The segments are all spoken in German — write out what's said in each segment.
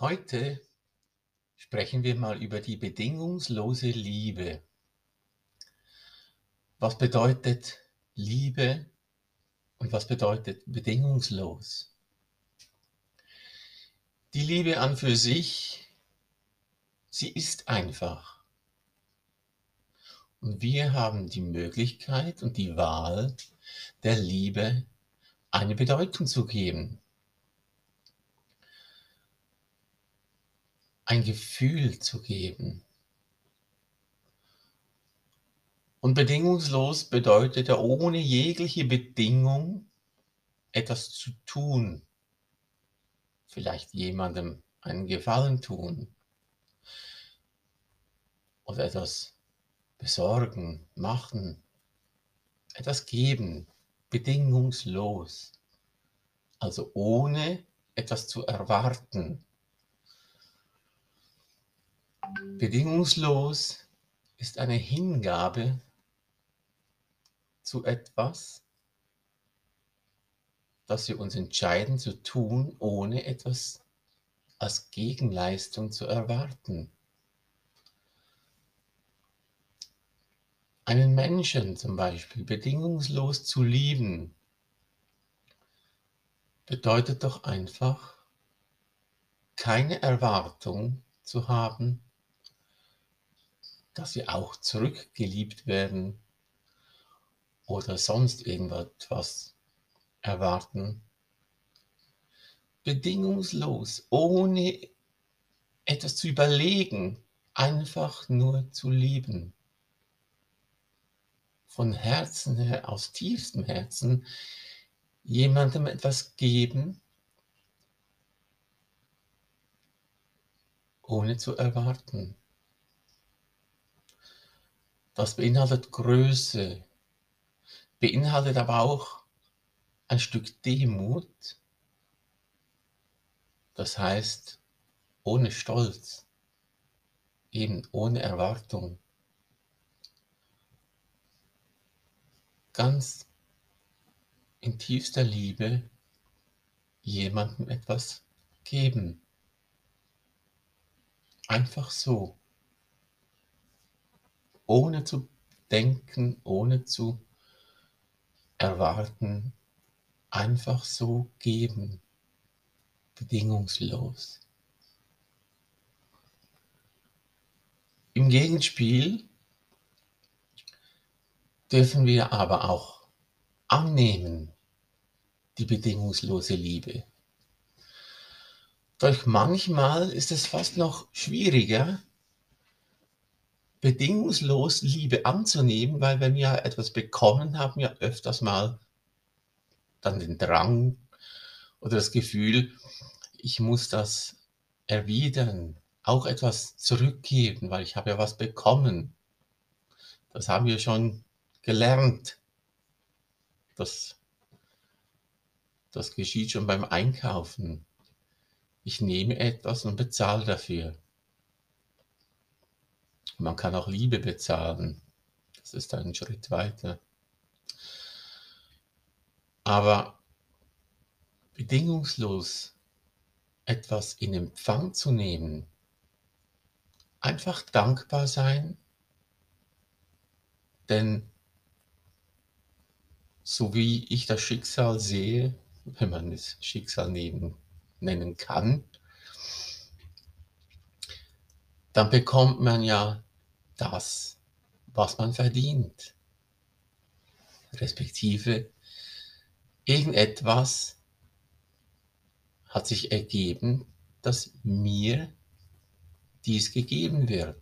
Heute sprechen wir mal über die bedingungslose Liebe. Was bedeutet Liebe und was bedeutet bedingungslos? Die Liebe an für sich, sie ist einfach. Und wir haben die Möglichkeit und die Wahl, der Liebe eine Bedeutung zu geben. Ein Gefühl zu geben. Und bedingungslos bedeutet ja ohne jegliche Bedingung etwas zu tun. Vielleicht jemandem einen Gefallen tun. Oder etwas besorgen, machen, etwas geben, bedingungslos. Also ohne etwas zu erwarten. Bedingungslos ist eine Hingabe zu etwas, das wir uns entscheiden zu tun, ohne etwas als Gegenleistung zu erwarten. Einen Menschen zum Beispiel bedingungslos zu lieben, bedeutet doch einfach, keine Erwartung zu haben, dass sie auch zurückgeliebt werden oder sonst irgendetwas erwarten. Bedingungslos, ohne etwas zu überlegen, einfach nur zu lieben. Von Herzen her, aus tiefstem Herzen, jemandem etwas geben, ohne zu erwarten. Das beinhaltet Größe, beinhaltet aber auch ein Stück Demut. Das heißt, ohne Stolz, eben ohne Erwartung. Ganz in tiefster Liebe jemandem etwas geben. Einfach so ohne zu denken, ohne zu erwarten, einfach so geben, bedingungslos. Im Gegenspiel dürfen wir aber auch annehmen die bedingungslose Liebe. Doch manchmal ist es fast noch schwieriger, bedingungslos Liebe anzunehmen, weil wenn wir etwas bekommen, haben wir öfters mal dann den Drang oder das Gefühl, ich muss das erwidern, auch etwas zurückgeben, weil ich habe ja was bekommen. Das haben wir schon gelernt. Das, das geschieht schon beim Einkaufen. Ich nehme etwas und bezahle dafür. Man kann auch Liebe bezahlen. Das ist ein Schritt weiter. Aber bedingungslos etwas in Empfang zu nehmen, einfach dankbar sein, denn so wie ich das Schicksal sehe, wenn man es Schicksal nehmen, nennen kann, dann bekommt man ja das, was man verdient. Respektive irgendetwas hat sich ergeben, dass mir dies gegeben wird.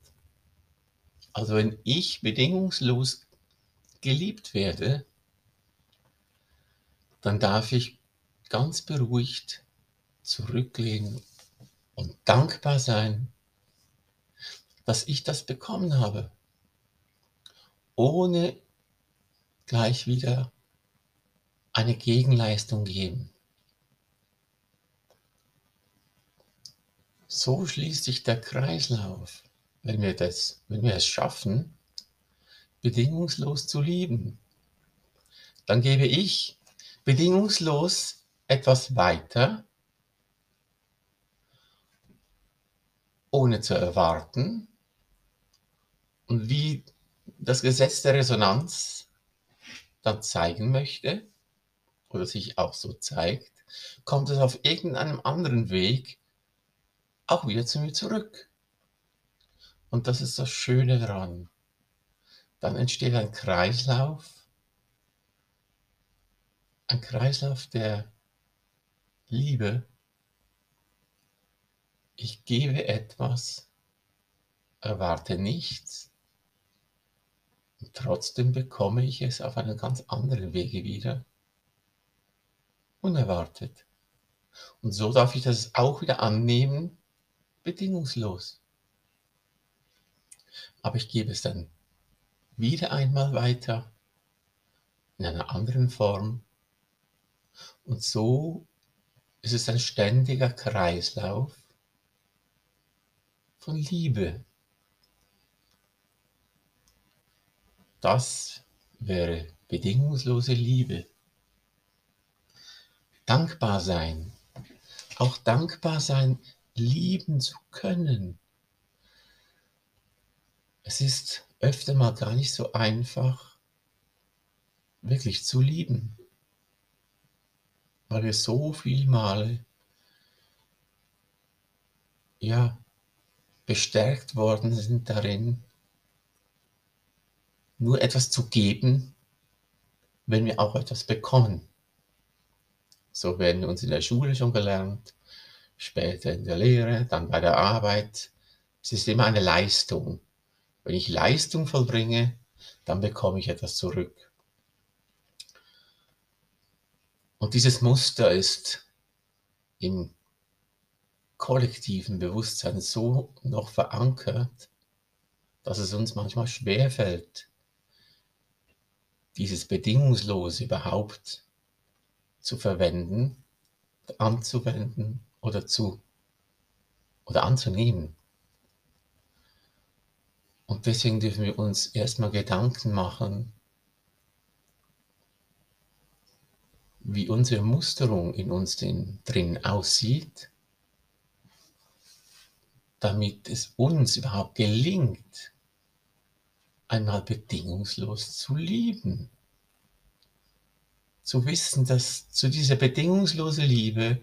Also wenn ich bedingungslos geliebt werde, dann darf ich ganz beruhigt zurücklehnen und dankbar sein dass ich das bekommen habe, ohne gleich wieder eine Gegenleistung geben. So schließt sich der Kreislauf, wenn wir, das, wenn wir es schaffen, bedingungslos zu lieben. Dann gebe ich bedingungslos etwas weiter ohne zu erwarten. Und wie das Gesetz der Resonanz dann zeigen möchte, oder sich auch so zeigt, kommt es auf irgendeinem anderen Weg auch wieder zu mir zurück. Und das ist das Schöne daran. Dann entsteht ein Kreislauf, ein Kreislauf der Liebe. Ich gebe etwas, erwarte nichts, trotzdem bekomme ich es auf einem ganz anderen Wege wieder. Unerwartet. Und so darf ich das auch wieder annehmen, bedingungslos. Aber ich gebe es dann wieder einmal weiter in einer anderen Form. Und so ist es ein ständiger Kreislauf von Liebe. Das wäre bedingungslose Liebe. Dankbar sein. Auch dankbar sein, lieben zu können. Es ist öfter mal gar nicht so einfach, wirklich zu lieben, weil wir so viel Male ja bestärkt worden sind darin, nur etwas zu geben, wenn wir auch etwas bekommen. So werden wir uns in der Schule schon gelernt, später in der Lehre, dann bei der Arbeit. Es ist immer eine Leistung. Wenn ich Leistung vollbringe, dann bekomme ich etwas zurück. Und dieses Muster ist im kollektiven Bewusstsein so noch verankert, dass es uns manchmal schwerfällt, dieses Bedingungslose überhaupt zu verwenden, anzuwenden oder zu oder anzunehmen. Und deswegen dürfen wir uns erstmal Gedanken machen, wie unsere Musterung in uns drin aussieht, damit es uns überhaupt gelingt, einmal bedingungslos zu lieben. Zu wissen, dass zu dieser bedingungslosen Liebe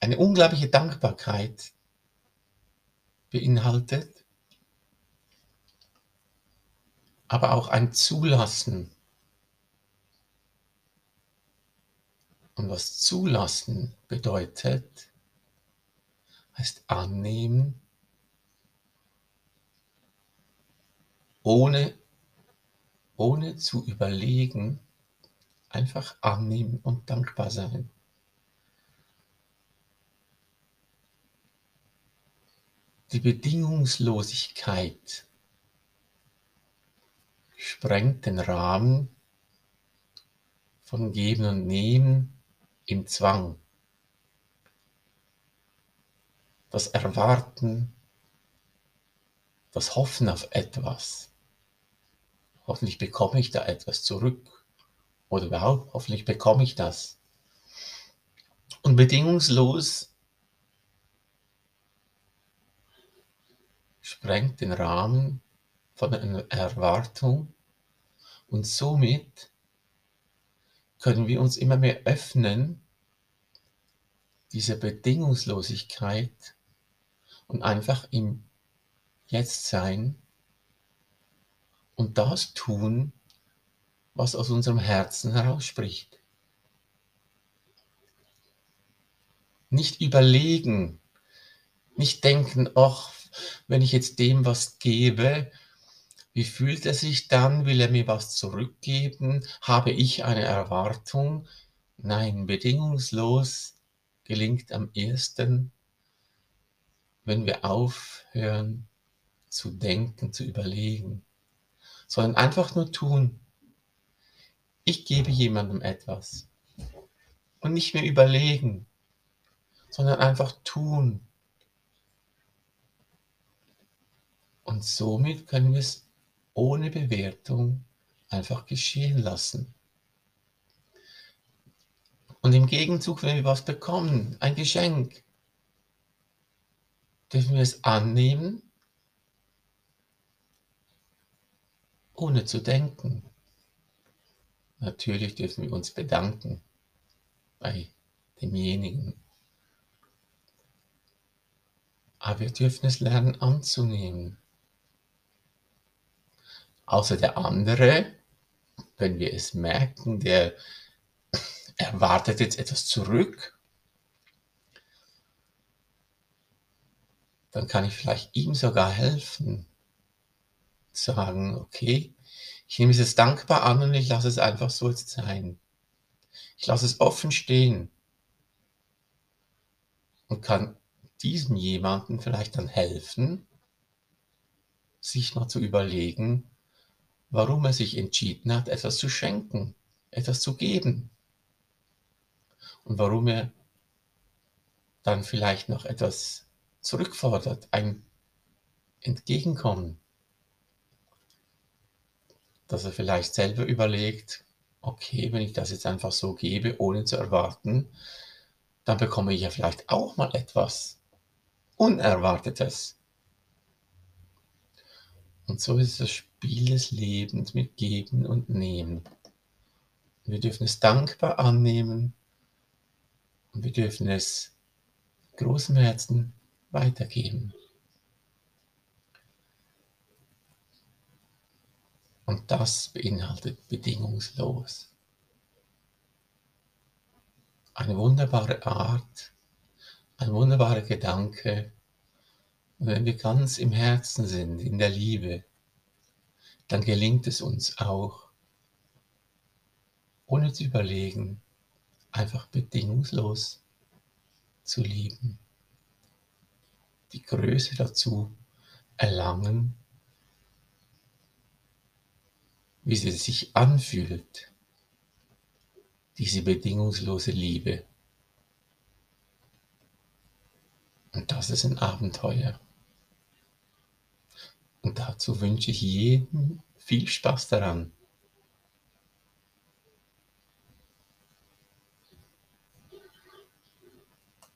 eine unglaubliche Dankbarkeit beinhaltet, aber auch ein Zulassen. Und was Zulassen bedeutet, heißt annehmen, ohne, ohne zu überlegen, einfach annehmen und dankbar sein. Die Bedingungslosigkeit sprengt den Rahmen von Geben und Nehmen im Zwang. Das Erwarten, das Hoffen auf etwas. Hoffentlich bekomme ich da etwas zurück. Oder überhaupt, hoffentlich bekomme ich das. Und bedingungslos sprengt den Rahmen von einer Erwartung und somit können wir uns immer mehr öffnen, diese Bedingungslosigkeit und einfach im Jetzt sein und das tun, was aus unserem Herzen herausspricht. Nicht überlegen, nicht denken, ach, wenn ich jetzt dem was gebe, wie fühlt er sich dann? Will er mir was zurückgeben? Habe ich eine Erwartung? Nein, bedingungslos gelingt am ersten, wenn wir aufhören zu denken, zu überlegen sondern einfach nur tun. Ich gebe jemandem etwas und nicht mehr überlegen, sondern einfach tun. Und somit können wir es ohne Bewertung einfach geschehen lassen. Und im Gegenzug, wenn wir was bekommen, ein Geschenk, dürfen wir es annehmen, ohne zu denken. Natürlich dürfen wir uns bedanken bei demjenigen. Aber wir dürfen es lernen anzunehmen. Außer der andere, wenn wir es merken, der erwartet jetzt etwas zurück, dann kann ich vielleicht ihm sogar helfen, sagen, okay, ich nehme es jetzt dankbar an und ich lasse es einfach so jetzt sein. Ich lasse es offen stehen und kann diesem jemanden vielleicht dann helfen, sich mal zu überlegen, warum er sich entschieden hat, etwas zu schenken, etwas zu geben. Und warum er dann vielleicht noch etwas zurückfordert, ein Entgegenkommen. Dass er vielleicht selber überlegt, okay, wenn ich das jetzt einfach so gebe, ohne zu erwarten, dann bekomme ich ja vielleicht auch mal etwas Unerwartetes. Und so ist das Spiel des Lebens mit Geben und Nehmen. Wir dürfen es dankbar annehmen und wir dürfen es großem Herzen weitergeben. Und das beinhaltet bedingungslos. Eine wunderbare Art, ein wunderbarer Gedanke. Und wenn wir ganz im Herzen sind, in der Liebe, dann gelingt es uns auch, ohne zu überlegen, einfach bedingungslos zu lieben die Größe dazu erlangen, wie sie sich anfühlt, diese bedingungslose Liebe. Und das ist ein Abenteuer. Und dazu wünsche ich jedem viel Spaß daran.